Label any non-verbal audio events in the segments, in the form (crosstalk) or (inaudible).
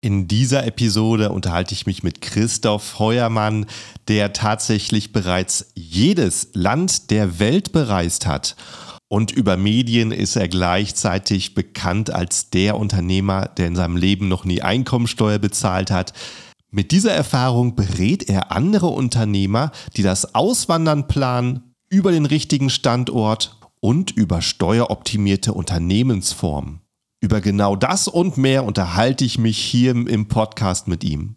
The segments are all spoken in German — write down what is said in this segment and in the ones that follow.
In dieser Episode unterhalte ich mich mit Christoph Heuermann, der tatsächlich bereits jedes Land der Welt bereist hat. Und über Medien ist er gleichzeitig bekannt als der Unternehmer, der in seinem Leben noch nie Einkommensteuer bezahlt hat. Mit dieser Erfahrung berät er andere Unternehmer, die das Auswandern planen, über den richtigen Standort und über steueroptimierte Unternehmensformen. Über genau das und mehr unterhalte ich mich hier im Podcast mit ihm.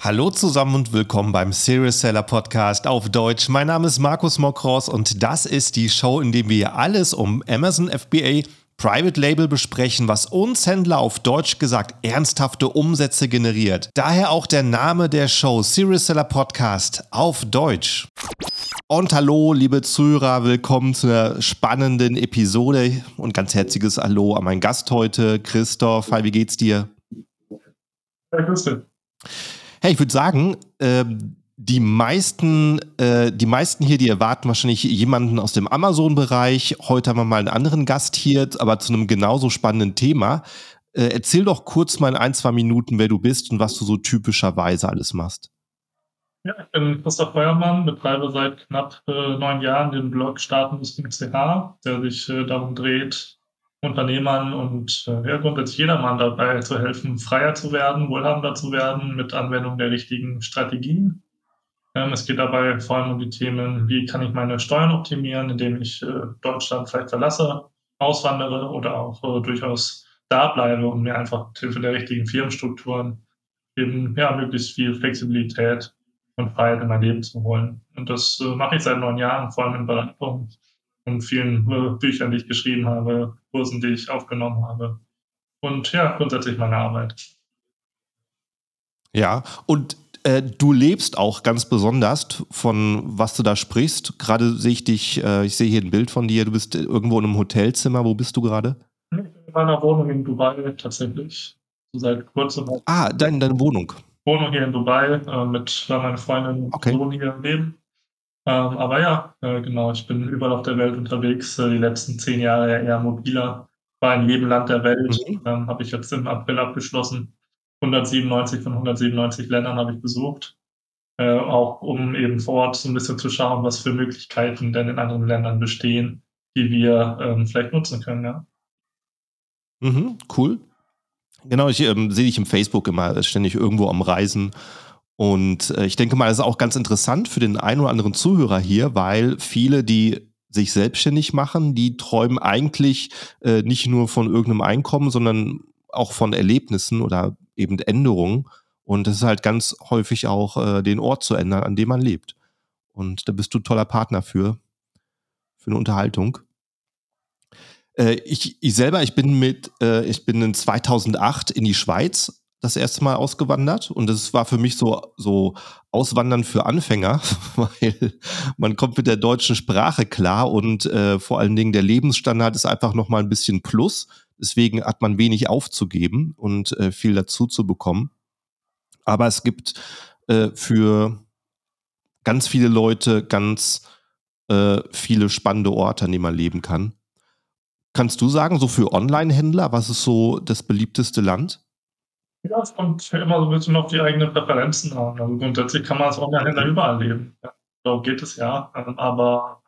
Hallo zusammen und willkommen beim Serious Seller Podcast auf Deutsch. Mein Name ist Markus Mokros und das ist die Show, in der wir alles um Amazon FBA Private Label besprechen, was uns Händler auf Deutsch gesagt ernsthafte Umsätze generiert. Daher auch der Name der Show Serious Seller Podcast auf Deutsch. Und hallo, liebe Zuhörer, willkommen zu einer spannenden Episode und ganz herzliches Hallo an meinen Gast heute, Christoph. Hi, wie geht's dir? Hey, grüß dich. Hey, ich würde sagen, äh, die meisten, äh, die meisten hier, die erwarten wahrscheinlich jemanden aus dem Amazon-Bereich. Heute haben wir mal einen anderen Gast hier, aber zu einem genauso spannenden Thema. Äh, erzähl doch kurz mal in ein, zwei Minuten, wer du bist und was du so typischerweise alles machst. Ja, ich bin Christoph Feuermann, betreibe seit knapp äh, neun Jahren den Blog starten.ch, der sich äh, darum dreht, Unternehmern und äh, ja, grundsätzlich jedermann dabei zu helfen, freier zu werden, wohlhabender zu werden mit Anwendung der richtigen Strategien. Ähm, es geht dabei vor allem um die Themen, wie kann ich meine Steuern optimieren, indem ich äh, Deutschland vielleicht verlasse, auswandere oder auch äh, durchaus da bleibe und mir einfach mit Hilfe der richtigen Firmenstrukturen eben ja, möglichst viel Flexibilität und Freiheit in mein Leben zu holen. Und das äh, mache ich seit neun Jahren, vor allem in Beratung und vielen Büchern, die ich geschrieben habe, Kursen, die ich aufgenommen habe. Und ja, grundsätzlich meine Arbeit. Ja, und äh, du lebst auch ganz besonders von was du da sprichst. Gerade sehe ich dich, äh, ich sehe hier ein Bild von dir, du bist irgendwo in einem Hotelzimmer. Wo bist du gerade? In meiner Wohnung in Dubai tatsächlich. So seit kurzem. Ah, dein, deine Wohnung. Wohnung hier in Dubai äh, mit weil meine Freundin und okay. Sohn hier leben. Ähm, aber ja, äh, genau, ich bin überall auf der Welt unterwegs, äh, die letzten zehn Jahre eher mobiler. War in jedem Land der Welt, mhm. ähm, habe ich jetzt im April abgeschlossen. 197 von 197 Ländern habe ich besucht, äh, auch um eben vor Ort so ein bisschen zu schauen, was für Möglichkeiten denn in anderen Ländern bestehen, die wir ähm, vielleicht nutzen können. Ja. Mhm, cool. Genau, ich ähm, sehe dich im Facebook immer ständig irgendwo am Reisen. Und äh, ich denke mal, das ist auch ganz interessant für den einen oder anderen Zuhörer hier, weil viele, die sich selbstständig machen, die träumen eigentlich äh, nicht nur von irgendeinem Einkommen, sondern auch von Erlebnissen oder eben Änderungen. Und das ist halt ganz häufig auch äh, den Ort zu ändern, an dem man lebt. Und da bist du ein toller Partner für, für eine Unterhaltung. Äh, ich, ich selber, ich bin mit, äh, ich bin in 2008 in die Schweiz das erste Mal ausgewandert und das war für mich so, so Auswandern für Anfänger, (laughs) weil man kommt mit der deutschen Sprache klar und äh, vor allen Dingen der Lebensstandard ist einfach nochmal ein bisschen plus. Deswegen hat man wenig aufzugeben und äh, viel dazu zu bekommen. Aber es gibt äh, für ganz viele Leute ganz äh, viele spannende Orte, an denen man leben kann. Kannst du sagen, so für Online-Händler, was ist so das beliebteste Land? Ja, es kommt immer so ein bisschen auf die eigenen Präferenzen an. Also grundsätzlich kann man als Online-Händler überall leben. Ja, darum geht es ja. Ähm, aber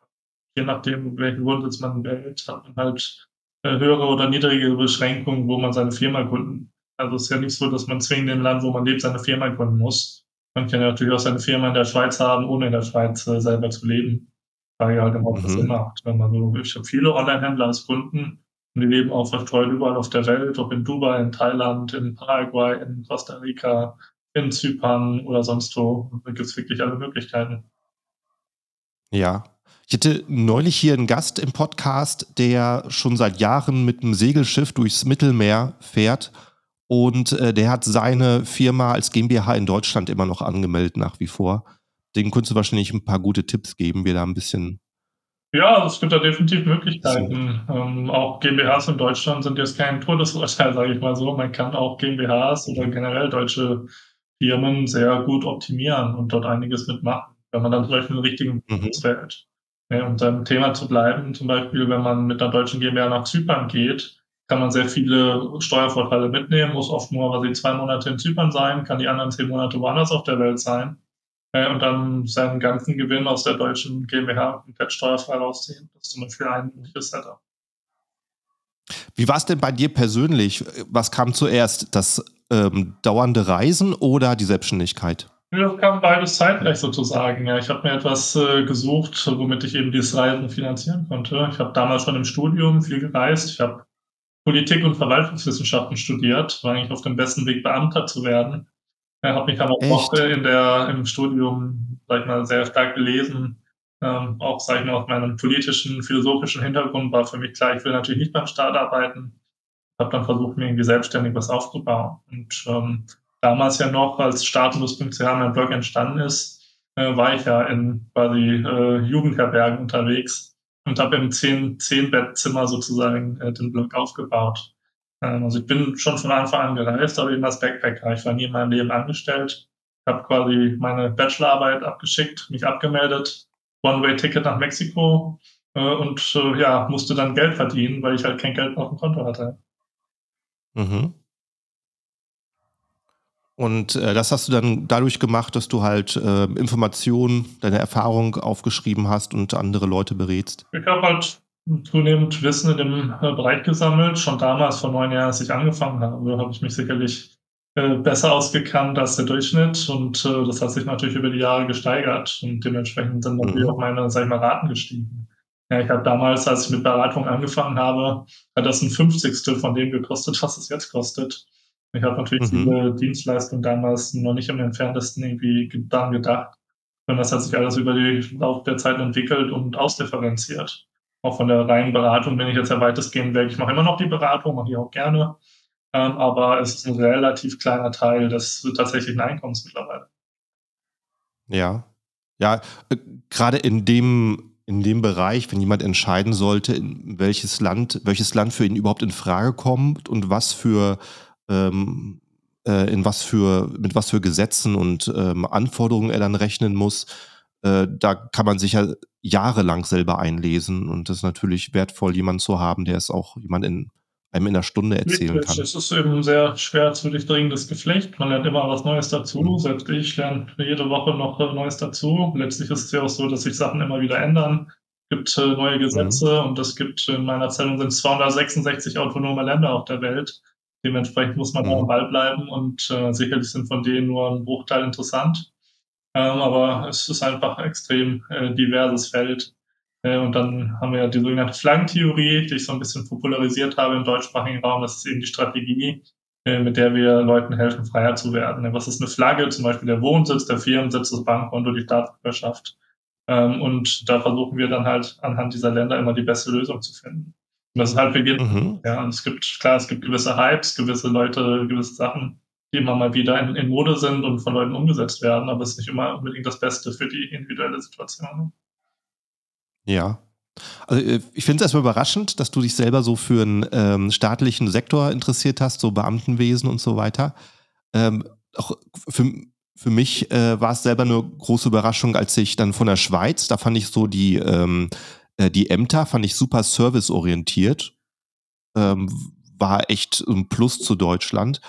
je nachdem, welchen Wohnsitz man wählt, hat man halt höhere oder niedrigere Beschränkungen, wo man seine Firma gründen. Also es ist ja nicht so, dass man zwingend im Land, wo man lebt, seine Firma gründen muss. Man kann ja natürlich auch seine Firma in der Schweiz haben, ohne in der Schweiz äh, selber zu leben. Frage halt immer, ob das mhm. Sinn macht. Wenn man so, ich habe viele Online-Händler als Kunden und die leben auch verstreut überall auf der Welt, ob in Dubai, in Thailand, in Paraguay, in Costa Rica, in Zypern oder sonst wo. Da gibt es wirklich alle Möglichkeiten. Ja, ich hatte neulich hier einen Gast im Podcast, der schon seit Jahren mit einem Segelschiff durchs Mittelmeer fährt und äh, der hat seine Firma als GmbH in Deutschland immer noch angemeldet nach wie vor. Den könntest du wahrscheinlich ein paar gute Tipps geben, wie da ein bisschen. Ja, es gibt da definitiv Möglichkeiten. Ähm, auch GmbHs in Deutschland sind jetzt kein Todesurteil, (laughs) sage ich mal so. Man kann auch GmbHs oder generell deutsche Firmen sehr gut optimieren und dort einiges mitmachen, wenn man dann zum Beispiel den richtigen mhm. wählt. Ja, um beim Thema zu bleiben, zum Beispiel, wenn man mit einer deutschen GmbH nach Zypern geht, kann man sehr viele Steuervorteile mitnehmen, muss oft nur quasi zwei Monate in Zypern sein, kann die anderen zehn Monate woanders auf der Welt sein äh, und dann seinen ganzen Gewinn aus der deutschen GmbH komplett steuerfrei rausziehen. Das ist zum Beispiel ein mögliches Setup. Wie war es denn bei dir persönlich? Was kam zuerst? Das ähm, dauernde Reisen oder die Selbstständigkeit? Das kam beides zeitgleich sozusagen. Ja, ich habe mir etwas äh, gesucht, womit ich eben dieses Reisen finanzieren konnte. Ich habe damals schon im Studium viel gereist. Ich habe Politik und Verwaltungswissenschaften studiert, war eigentlich auf dem besten Weg, Beamter zu werden. Ich habe mich dann auch in der, im Studium, sag ich mal, sehr stark gelesen. Ähm, auch, sag ich mal, aus meinem politischen, philosophischen Hintergrund war für mich klar, ich will natürlich nicht beim Staat arbeiten. Habe dann versucht, mir irgendwie selbstständig was aufzubauen. Und ähm, damals ja noch, als Staatenlos.ch mein Blog entstanden ist, äh, war ich ja in quasi äh, Jugendherbergen unterwegs und habe im zehn, zehn Bettzimmer sozusagen äh, den Blog aufgebaut. Ähm, also ich bin schon von Anfang an gereist, aber eben als Backpacker. Ich war nie in meinem Leben angestellt. Ich habe quasi meine Bachelorarbeit abgeschickt, mich abgemeldet, One-Way-Ticket nach Mexiko äh, und äh, ja, musste dann Geld verdienen, weil ich halt kein Geld auf dem Konto hatte. Mhm. Und äh, das hast du dann dadurch gemacht, dass du halt äh, Informationen, deine Erfahrung aufgeschrieben hast und andere Leute berätst? Ich habe halt zunehmend Wissen in dem äh, Bereich gesammelt. Schon damals, vor neun Jahren, als ich angefangen habe, habe ich mich sicherlich äh, besser ausgekannt als der Durchschnitt. Und äh, das hat sich natürlich über die Jahre gesteigert. Und dementsprechend sind natürlich mhm. auch meine, sag ich mal, Raten gestiegen. Ja, ich habe damals, als ich mit Beratung angefangen habe, hat das ein Fünfzigstel von dem gekostet, was es jetzt kostet. Ich habe natürlich mhm. diese Dienstleistung damals noch nicht im entferntesten irgendwie daran gedacht. Und das hat sich alles über die Lauf der Zeit entwickelt und ausdifferenziert. Auch von der reinen Beratung bin ich jetzt ja weitestgehend weg. Ich mache immer noch die Beratung, mache ich auch gerne. Ähm, aber es ist ein relativ kleiner Teil des tatsächlichen Einkommens mittlerweile. Ja. Ja, äh, gerade in dem, in dem Bereich, wenn jemand entscheiden sollte, in welches Land, welches Land für ihn überhaupt in Frage kommt und was für ähm, äh, in was für, mit was für Gesetzen und ähm, Anforderungen er dann rechnen muss. Äh, da kann man sich ja jahrelang selber einlesen und das ist natürlich wertvoll, jemanden zu haben, der es auch jemand in einem in einer Stunde erzählen Richtig. kann. Es ist eben ein sehr schwer zu durchdringendes Geflecht. Man lernt immer was Neues dazu. Mhm. Selbst ich lerne jede Woche noch Neues dazu. Letztlich ist es ja auch so, dass sich Sachen immer wieder ändern. Es gibt äh, neue Gesetze mhm. und es gibt in meiner Zellung sind 266 autonome Länder auf der Welt. Dementsprechend muss man mhm. am Ball bleiben und äh, sicherlich sind von denen nur ein Bruchteil interessant. Ähm, aber es ist einfach ein extrem äh, diverses Feld. Äh, und dann haben wir ja die sogenannte Flaggentheorie, die ich so ein bisschen popularisiert habe im deutschsprachigen Raum. Das ist eben die Strategie, äh, mit der wir Leuten helfen, freier zu werden. Was ist eine Flagge? Zum Beispiel der Wohnsitz, der Firmensitz, das Bankkonto, die Staatsbürgerschaft. Ähm, und da versuchen wir dann halt anhand dieser Länder immer die beste Lösung zu finden. Und das ist halt beginnt. Mhm. Ja, und es gibt, klar, es gibt gewisse Hypes, gewisse Leute, gewisse Sachen, die immer mal wieder in, in Mode sind und von Leuten umgesetzt werden, aber es ist nicht immer unbedingt das Beste für die individuelle Situation. Ja. Also äh, ich finde es erstmal überraschend, dass du dich selber so für einen ähm, staatlichen Sektor interessiert hast, so Beamtenwesen und so weiter. Ähm, auch für, für mich äh, war es selber eine große Überraschung, als ich dann von der Schweiz, da fand ich so die ähm, äh, die Ämter fand ich super serviceorientiert. Ähm, war echt ein Plus zu Deutschland.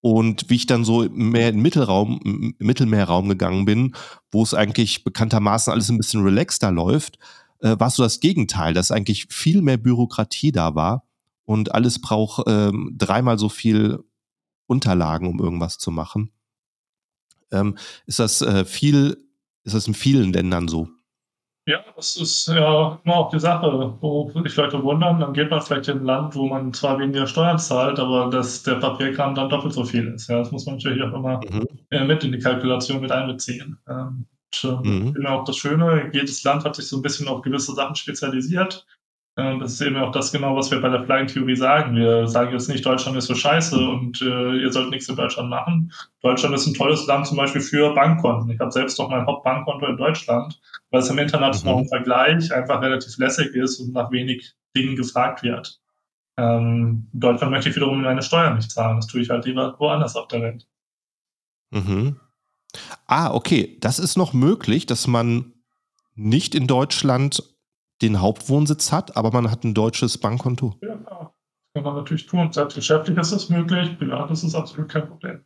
Und wie ich dann so mehr in Mittelraum, im Mittelmeerraum gegangen bin, wo es eigentlich bekanntermaßen alles ein bisschen relaxter läuft, äh, war so das Gegenteil, dass eigentlich viel mehr Bürokratie da war und alles braucht ähm, dreimal so viel Unterlagen, um irgendwas zu machen. Ähm, ist das äh, viel, ist das in vielen Ländern so? Ja, das ist ja immer auch die Sache, wo sich Leute wundern. Dann geht man vielleicht in ein Land, wo man zwar weniger Steuern zahlt, aber dass der Papierkram dann doppelt so viel ist. Ja, das muss man natürlich auch immer mhm. Äh, mit in die Kalkulation mit einbeziehen. Ähm, und, ähm, mhm. auch das Schöne, jedes Land hat sich so ein bisschen auf gewisse Sachen spezialisiert. Ähm, das ist eben auch das genau, was wir bei der Flying-Theorie sagen. Wir sagen jetzt nicht, Deutschland ist so scheiße und äh, ihr sollt nichts in Deutschland machen. Deutschland ist ein tolles Land zum Beispiel für Bankkonten. Ich habe selbst noch mein Hauptbankkonto in Deutschland, weil es im internationalen mhm. Vergleich einfach relativ lässig ist und nach wenig Dingen gefragt wird. Ähm, in Deutschland möchte ich wiederum meine Steuern nicht zahlen. Das tue ich halt lieber woanders auf der Welt. Mhm. Ah, okay. Das ist noch möglich, dass man nicht in Deutschland den Hauptwohnsitz hat, aber man hat ein deutsches Bankkonto. Ja. Das kann man natürlich tun. Selbst geschäftlich ist das möglich, privat ist es absolut kein Problem.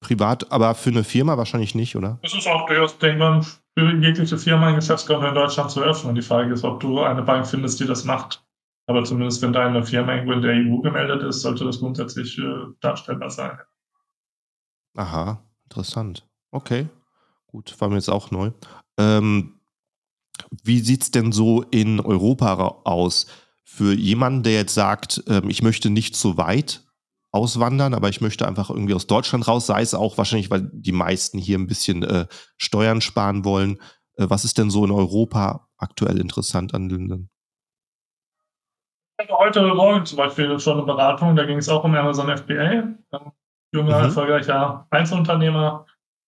Privat, aber für eine Firma wahrscheinlich nicht, oder? Es ist auch durchaus denkbar, für jegliche Firma ein Geschäftskonto in Deutschland zu öffnen. Die Frage ist, ob du eine Bank findest, die das macht. Aber zumindest wenn deine Firma irgendwo in der EU gemeldet ist, sollte das grundsätzlich äh, darstellbar sein. Aha, interessant. Okay, gut, war mir jetzt auch neu. Ähm, wie sieht es denn so in Europa aus? Für jemanden, der jetzt sagt, ähm, ich möchte nicht so weit auswandern, aber ich möchte einfach irgendwie aus Deutschland raus, sei es auch wahrscheinlich, weil die meisten hier ein bisschen äh, Steuern sparen wollen. Äh, was ist denn so in Europa aktuell interessant an hatte heute Morgen zum Beispiel schon eine Beratung, da ging es auch um Amazon FBA. Junger, mhm. erfolgreicher Einzelunternehmer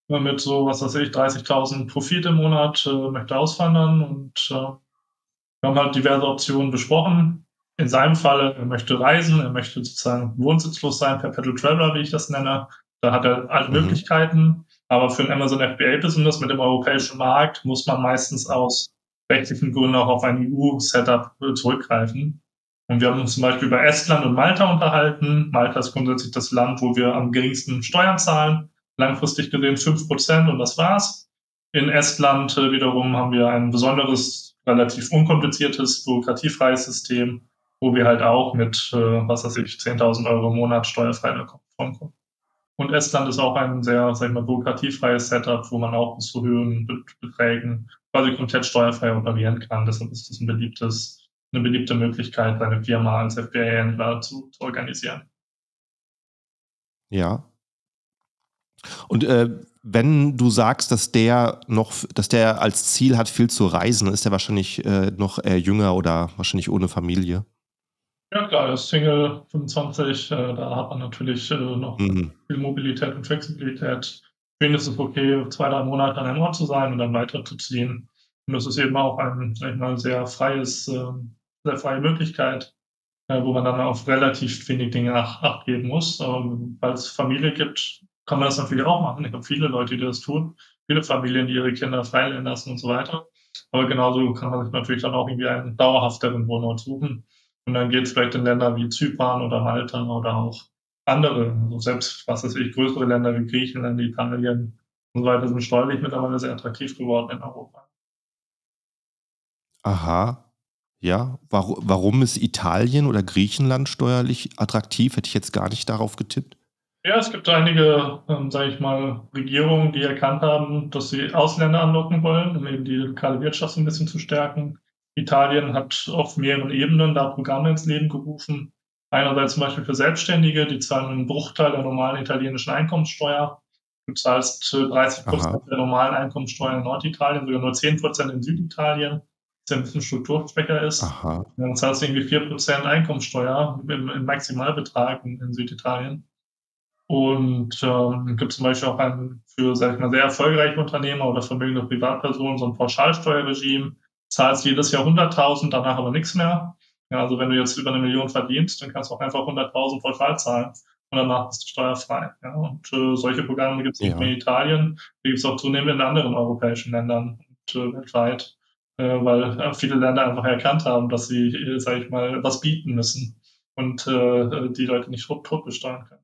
mit so, was weiß ich, 30.000 Profit im Monat, äh, möchte auswandern und äh, wir haben halt diverse Optionen besprochen. In seinem Fall, er möchte reisen, er möchte sozusagen wohnsitzlos sein, per Pedal Traveler, wie ich das nenne. Da hat er alle mhm. Möglichkeiten. Aber für ein Amazon FBA-Business mit dem europäischen Markt muss man meistens aus rechtlichen Gründen auch auf ein EU-Setup zurückgreifen. Und wir haben uns zum Beispiel über Estland und Malta unterhalten. Malta ist grundsätzlich das Land, wo wir am geringsten Steuern zahlen. Langfristig gesehen fünf Prozent und das war's. In Estland äh, wiederum haben wir ein besonderes, relativ unkompliziertes, bürokratiefreies System, wo wir halt auch mit, äh, was weiß ich, 10.000 Euro im Monat steuerfrei kommen. Und Estland ist auch ein sehr, sag ich mal, bürokratiefreies Setup, wo man auch zu höheren Beträgen quasi komplett steuerfrei operieren kann. Deshalb ist das ein beliebtes eine beliebte Möglichkeit, seine Firma als FBA-Händler zu, zu, organisieren. Ja. Und äh, wenn du sagst, dass der noch, dass der als Ziel hat, viel zu reisen, ist er wahrscheinlich äh, noch eher jünger oder wahrscheinlich ohne Familie. Ja klar, er ist Single 25, äh, da hat man natürlich äh, noch mhm. viel Mobilität und Flexibilität. Für ihn ist es okay, zwei, drei Monate an einem Ort zu sein und dann weiterzuziehen. Und das ist eben auch ein, sag ich mal, sehr freies, äh, sehr freie Möglichkeit, äh, wo man dann auf relativ wenig Dinge Acht, geben muss. Aber weil es Familie gibt, kann man das natürlich auch machen. Ich habe viele Leute, die das tun. Viele Familien, die ihre Kinder freilernen lassen und so weiter. Aber genauso kann man sich natürlich dann auch irgendwie einen dauerhafteren Wohnort suchen. Und dann geht es vielleicht in Länder wie Zypern oder Malta oder auch andere, also selbst, was weiß ich, größere Länder wie Griechenland, Italien und so weiter sind steuerlich mittlerweile sehr attraktiv geworden in Europa. Aha. Ja, warum, warum ist Italien oder Griechenland steuerlich attraktiv? Hätte ich jetzt gar nicht darauf getippt. Ja, es gibt einige, ähm, sage ich mal, Regierungen, die erkannt haben, dass sie Ausländer anlocken wollen, um eben die lokale Wirtschaft so ein bisschen zu stärken. Italien hat auf mehreren Ebenen da Programme ins Leben gerufen. Einerseits zum Beispiel für Selbstständige, die zahlen einen Bruchteil der normalen italienischen Einkommenssteuer. Du zahlst 30 äh, Prozent der normalen Einkommenssteuer in Norditalien, sogar nur 10 Prozent in Süditalien der ein bisschen strukturschwächer ist. Aha. Dann zahlst du irgendwie 4% Einkommensteuer im, im Maximalbetrag in, in Süditalien. Und ähm, gibt zum Beispiel auch ein für, sag ich mal, sehr erfolgreiche Unternehmer oder vermögende Privatpersonen so ein Pauschalsteuerregime. Zahlst jedes Jahr 100.000, danach aber nichts mehr. Ja, also wenn du jetzt über eine Million verdienst, dann kannst du auch einfach 100.000 pauschal zahlen und danach bist du steuerfrei. Ja, und äh, solche Programme gibt es nicht ja. nur in Italien, die gibt es auch zunehmend in anderen europäischen Ländern und äh, weltweit äh, weil viele Länder einfach erkannt haben, dass sie, äh, sage ich mal, was bieten müssen und äh, die Leute nicht tot besteuern können.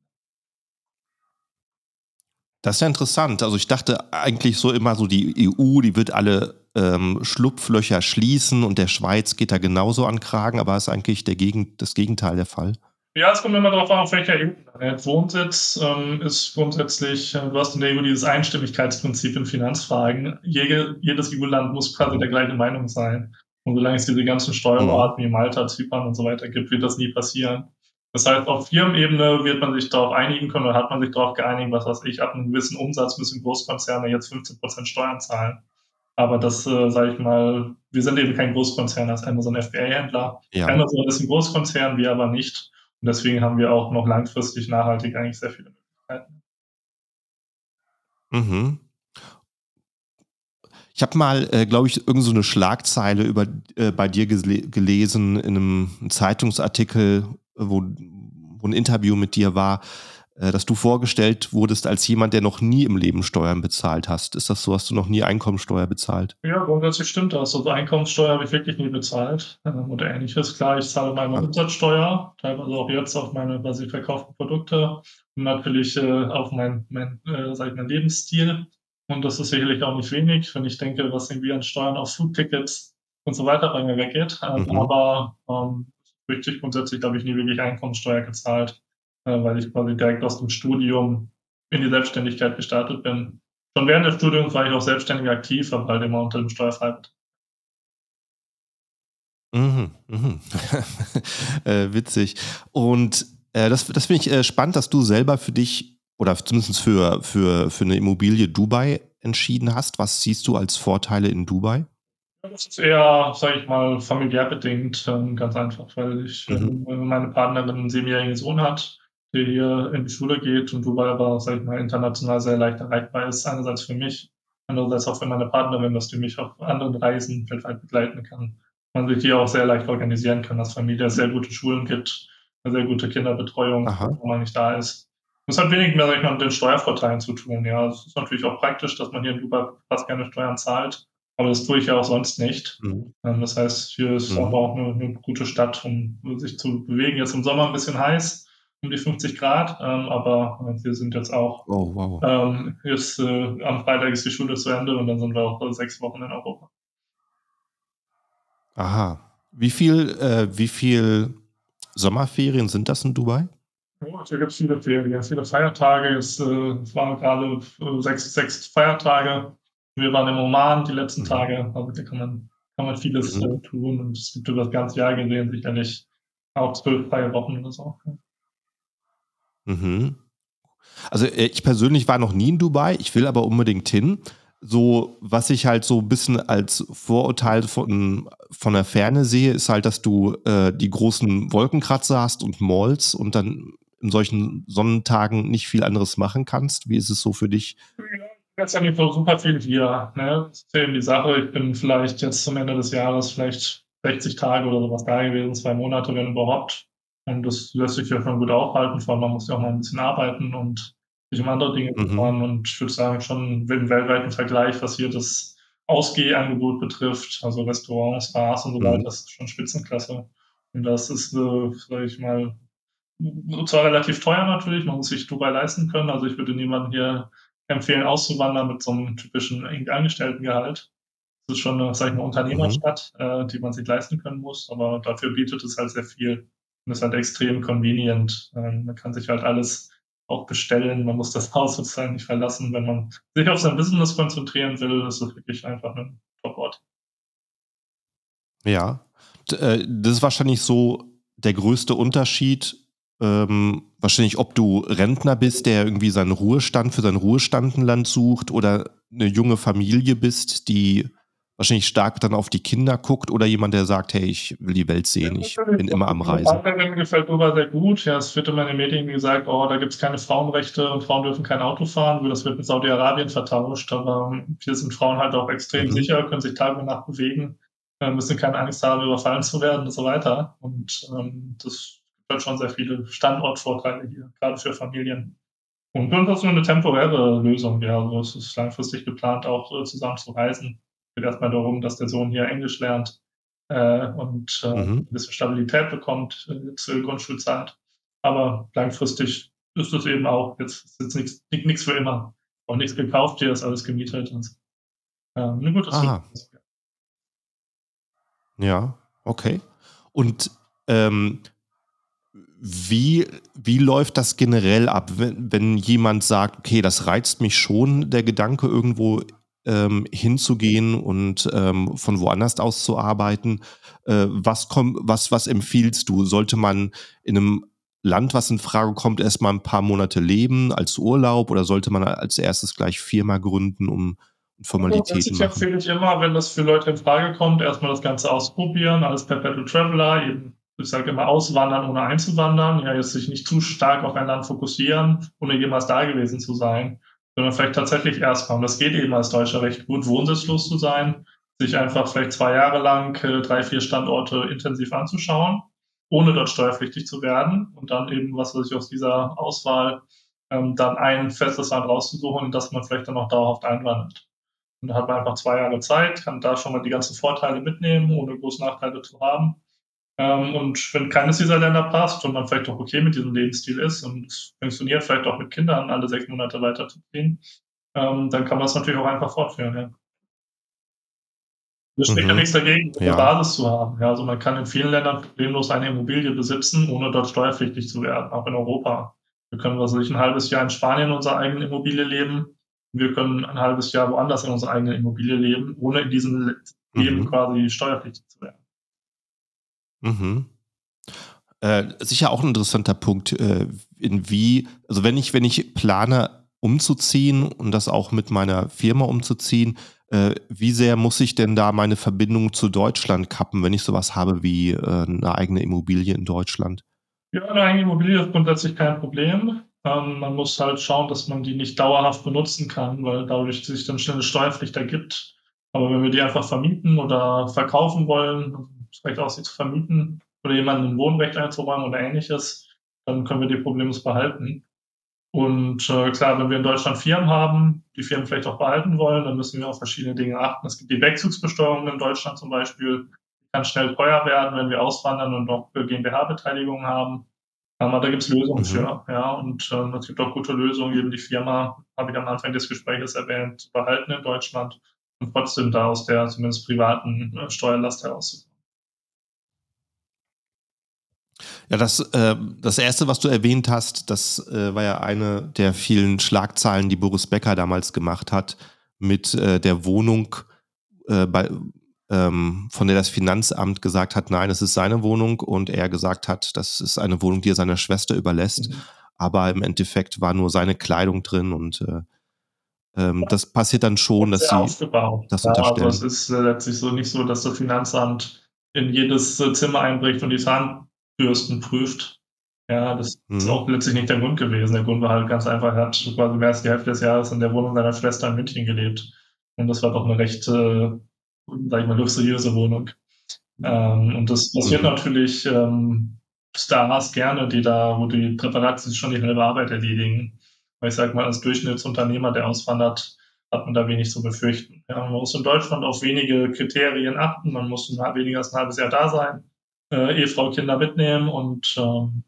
Das ist ja interessant. Also ich dachte eigentlich so immer so, die EU, die wird alle ähm, Schlupflöcher schließen und der Schweiz geht da genauso an Kragen, aber ist eigentlich der Gegen das Gegenteil der Fall. Ja, es kommt immer darauf an, auf welcher Ebene. Der Wohnsitz ähm, ist grundsätzlich, äh, du hast in der EU dieses Einstimmigkeitsprinzip in Finanzfragen. Jede, jedes EU-Land muss quasi der gleichen Meinung sein. Und solange es diese ganzen Steuerorten wie Malta, Zypern und so weiter gibt, wird das nie passieren. Das heißt, auf Firmenebene wird man sich darauf einigen können oder hat man sich darauf geeinigt, was weiß ich, ab einem gewissen Umsatz müssen Großkonzerne jetzt 15% Steuern zahlen. Aber das, äh, sage ich mal, wir sind eben kein Großkonzern als Amazon FBA-Händler. Ja. Amazon ist ein Großkonzern, wir aber nicht. Und deswegen haben wir auch noch langfristig nachhaltig eigentlich sehr viele Möglichkeiten. Mhm. Ich habe mal, äh, glaube ich, irgend so eine Schlagzeile über, äh, bei dir gelesen in einem Zeitungsartikel, wo, wo ein Interview mit dir war. äh, dass du vorgestellt wurdest als jemand, der noch nie im Leben Steuern bezahlt hast. Ist das so? Hast du noch nie Einkommensteuer bezahlt? Ja, grundsätzlich stimmt das. Also Einkommensteuer habe ich wirklich nie bezahlt ähm, oder ähnliches. Klar, ich zahle meine Umsatzsteuer, teilweise auch jetzt auf meine quasi verkauften Produkte und natürlich äh, auf mein, mein, äh, sag ich mal, Lebensstil. Und das ist sicherlich auch nicht wenig, wenn ich denke, was irgendwie an Steuern auf Foodtickets und so weiter bei mir weggeht. Ähm, mhm. Aber ähm, richtig grundsätzlich habe ich nie wirklich Einkommensteuer gezahlt. Äh, weil ich quasi direkt aus dem Studium in die Selbstständigkeit gestartet bin. Schon während des Studiums war ich auch selbstständig aktiv, aber halt immer unter dem Steuerfreibetrag. Mhm, mhm. (laughs) äh, witzig. Und äh, das, das finde ich äh, spannend, dass du selber für dich oder zumindest für, für, für eine Immobilie Dubai entschieden hast. Was siehst du als Vorteile in Dubai? Das ist eher, sage ich mal, familiär bedingt, ähm, ganz einfach, weil ich mhm. Ähm, meine Partnerin einen siebenjährigen Sohn hat der hier in die Schule geht und Dubai aber, sag ich mal, international sehr leicht erreichbar ist. Einerseits für mich, andererseits auch für meine Partnerin, dass die mich auf anderen Reisen weltweit begleiten kann. Man sich hier auch sehr leicht organisieren kann, dass Familie sehr gute Schulen gibt, eine sehr gute Kinderbetreuung, Aha. wo man nicht da ist. Das hat wenig mehr, sag ich mal, mit den Steuervorteilen zu tun. Ja, es ist natürlich auch praktisch, dass man hier in Dubai fast keine Steuern zahlt. Aber das tue ich ja auch sonst nicht. Mhm. Ähm, das heißt, hier ist mhm. aber auch eine, eine, gute Stadt, um sich zu bewegen. Jetzt im Sommer ein bisschen heiß um die 50 Grad, ähm, aber wir sind jetzt auch, oh, wow. ähm, jetzt, äh, am Freitag ist die Schule zu Ende und dann sind wir auch sechs Wochen in Europa. Aha. Wie viel, äh, wie viel Sommerferien sind das in Dubai? Oh, hier gibt es viele Ferien, viele Feiertage. Es äh, waren gerade äh, sechs, sechs Feiertage. Wir waren im Oman die letzten mhm. Tage, also da kann man, kann man vieles mhm. Äh, tun und es gibt über das ganze Jahr gesehen sicherlich auch zwölf freie Wochen oder so. Mhm. Also äh, ich persönlich war noch nie in Dubai, ich will aber unbedingt hin. So, was ich halt so ein bisschen als Vorurteil von, von der Ferne sehe, ist halt, dass du äh, die großen Wolkenkratzer hast und Malls und dann in solchen Sonnentagen nicht viel anderes machen kannst. Wie ist es so für dich? Jetzt ja nicht so super viel hier. Ne? Das ist eben die Sache. Ich bin vielleicht jetzt zum Ende des Jahres vielleicht 60 Tage oder sowas da gewesen, zwei Monate, wenn überhaupt. Und das lässt sich ja schon gut aufhalten, vor allem man muss ja auch mal ein bisschen arbeiten und sich um andere Dinge mhm. kümmern. Und ich würde sagen, schon im weltweiten Vergleich, was hier das Ausgehangebot betrifft, also Restaurants, Bars und so mhm. weiter, das ist schon Spitzenklasse. Und das ist, äh, sage ich mal, zwar relativ teuer natürlich, man muss sich Dubai leisten können. Also ich würde niemandem hier empfehlen, auszuwandern mit so einem typischen Angestelltengehalt. Das ist schon eine, sag ich mal, Unternehmerstadt, mhm. äh, die man sich leisten können muss, aber dafür bietet es halt sehr viel. Und ist halt extrem convenient. Ähm, man kann sich halt alles auch bestellen. Man muss das (laughs) Haus sozusagen nicht verlassen. Wenn man sich auf sein Business konzentrieren will, ist das wirklich einfach ein Top-Ort. Ja, äh, das ist wahrscheinlich so der größte Unterschied. Ähm, wahrscheinlich, ob du Rentner bist, der irgendwie seinen Ruhestand für sein Ruhestandenland sucht oder eine junge Familie bist, die wahrscheinlich stark dann auf die Kinder guckt oder jemand, der sagt, hey, ich will die Welt sehen, ich bin immer am Reisen. Mir gefällt Uber sehr gut. Ja, es wird immer in den Medien gesagt, oh, da gibt es keine Frauenrechte und Frauen dürfen kein Auto fahren. Das wird mit Saudi-Arabien vertauscht. Aber hier sind Frauen halt auch extrem mhm. sicher, können sich Tag und Nacht bewegen, äh, müssen keine Angst haben, überfallen zu werden und so weiter. Und ähm, das halt schon sehr viele Standortvorteile hier, gerade für Familien. Und das ist nur eine temporäre Lösung. Ja, also es ist langfristig geplant, auch äh, zusammen zu reisen geht erstmal darum, dass der Sohn hier Englisch lernt äh, und äh, mhm. ein bisschen Stabilität bekommt äh, zur Grundschulzeit. Aber langfristig ist es eben auch, jetzt ist jetzt nichts, für immer. Auch nichts gekauft, hier ist alles gemietet. Und, ähm, eine gute. Ja, okay. Und ähm, wie, wie läuft das generell ab, wenn, wenn jemand sagt, okay, das reizt mich schon, der Gedanke, irgendwo ähm, hinzugehen und ähm, von woanders aus zu arbeiten. Äh, was, komm, was, was empfiehlst du? Sollte man in einem Land, was in Frage kommt, erstmal ein paar Monate leben als Urlaub oder sollte man als erstes gleich Firma gründen, um Formalitäten also, machen? empfehle ich immer, wenn das für Leute in Frage kommt, erstmal das Ganze ausprobieren, alles per Perpetual Traveler, eben ich sage immer auswandern, ohne einzuwandern, ja, jetzt sich nicht zu stark auf ein Land fokussieren, ohne jemals da gewesen zu sein sondern vielleicht tatsächlich erstmal, und das geht eben als Deutscher recht gut, wohnsitzlos zu sein, sich einfach vielleicht zwei Jahre lang äh, drei, vier Standorte intensiv anzuschauen, ohne dort steuerpflichtig zu werden und dann eben, was weiß ich, aus dieser Auswahl ähm, dann ein festes Land rauszusuchen, in das man vielleicht dann auch dauerhaft einwandert. Und da hat man einfach zwei Jahre Zeit, kann da schon mal die ganzen Vorteile mitnehmen, ohne große Nachteile zu haben. Ähm, und wenn keines dieser Länder passt und man vielleicht auch okay mit diesem Lebensstil ist und es funktioniert, vielleicht auch mit Kindern alle sechs Monate weiterzuziehen, ähm, dann kann man es natürlich auch einfach fortführen. Ja. Es spricht mhm. ja nichts dagegen, eine ja. Basis zu haben. Ja, also man kann in vielen Ländern problemlos eine Immobilie besitzen, ohne dort steuerpflichtig zu werden, auch in Europa. Wir können was ein halbes Jahr in Spanien in unserer eigenen Immobilie leben. Wir können ein halbes Jahr woanders in unserer eigenen Immobilie leben, ohne in diesem Leben mhm. quasi steuerpflichtig zu werden. Mhm. Äh, sicher auch ein interessanter Punkt, äh, in wie, also wenn ich, wenn ich plane, umzuziehen und das auch mit meiner Firma umzuziehen, äh, wie sehr muss ich denn da meine Verbindung zu Deutschland kappen, wenn ich sowas habe wie äh, eine eigene Immobilie in Deutschland? Ja, eine eigene Immobilie ist grundsätzlich kein Problem. Ähm, man muss halt schauen, dass man die nicht dauerhaft benutzen kann, weil dadurch sich dann schnell eine Steuerpflicht ergibt. Aber wenn wir die einfach vermieten oder verkaufen wollen, vielleicht auch sie zu vermieten oder jemanden ein Wohnrecht einzuräumen oder ähnliches, dann können wir die problemlos behalten. Und äh, klar, wenn wir in Deutschland Firmen haben, die Firmen vielleicht auch behalten wollen, dann müssen wir auf verschiedene Dinge achten. Es gibt die Wegzugsbesteuerung in Deutschland zum Beispiel, die kann schnell teuer werden, wenn wir auswandern und noch GmbH-Beteiligungen haben. Aber da gibt es Lösungen mhm. für. Ja, und äh, es gibt auch gute Lösungen, eben die Firma, habe ich am Anfang des Gesprächs erwähnt, behalten in Deutschland und trotzdem da aus der zumindest privaten äh, Steuerlast herauszukommen. Ja, das, äh, das erste, was du erwähnt hast, das äh, war ja eine der vielen Schlagzeilen, die Boris Becker damals gemacht hat, mit äh, der Wohnung, äh, bei, ähm, von der das Finanzamt gesagt hat, nein, es ist seine Wohnung und er gesagt hat, das ist eine Wohnung, die er seiner Schwester überlässt. Mhm. Aber im Endeffekt war nur seine Kleidung drin und äh, ähm, das passiert dann schon, dass sie aufgebaut. das ja, unterstellen. Also es ist letztlich so nicht so, dass das Finanzamt in jedes Zimmer einbricht und die Zahn Fürsten prüft. Ja, das mhm. ist auch letztlich nicht der Grund gewesen. Der Grund war halt ganz einfach, er hat quasi mehr als die Hälfte des Jahres in der Wohnung seiner Schwester in München gelebt. Und das war doch eine recht, äh, sag ich mal, luxuriöse Wohnung. Ähm, und das passiert mhm. natürlich ähm, Stars gerne, die da, wo die Präparate sich schon die halbe Arbeit erledigen. Weil ich sag mal, als Durchschnittsunternehmer, der auswandert, hat man da wenig zu befürchten. Ja, man muss in Deutschland auf wenige Kriterien achten. Man muss weniger als ein halbes Jahr da sein äh, Ehefrau, Kinder mitnehmen und ähm,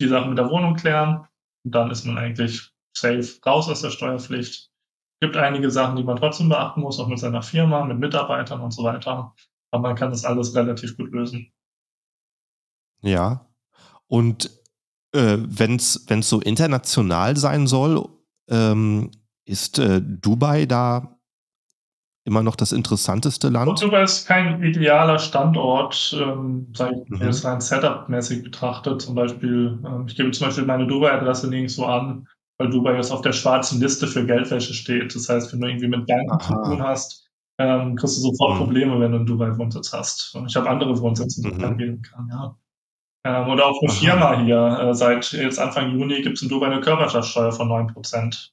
die Sachen mit der Wohnung klären. Und dann ist man eigentlich safe raus aus der Steuerpflicht. Gibt einige Sachen, die man trotzdem beachten muss, auch mit seiner Firma, mit Mitarbeitern und so weiter. Aber man kann das alles relativ gut lösen. Ja. Und äh, wenn es so international sein soll, ähm, ist äh, Dubai da immer noch das interessanteste Land? Portugal ist kein idealer Standort, ähm, sage ich mhm. jetzt rein Setup-mäßig betrachtet. Zum Beispiel, ähm, ich gebe zum Beispiel meine Dubai-Adresse nirgendwo an, weil Dubai jetzt auf der schwarzen Liste für Geldwäsche steht. Das heißt, wenn du irgendwie mit Banken zu tun hast, ähm, kriegst du sofort mhm. Probleme, wenn du einen Dubai-Wohnsitz hast. Und ich habe andere Wohnsitze, die mhm. ich angeben kann, ja. Ähm, oder auch eine. Firma hier. Äh, seit jetzt Anfang Juni gibt es in Dubai eine Körperschaftssteuer von 9%.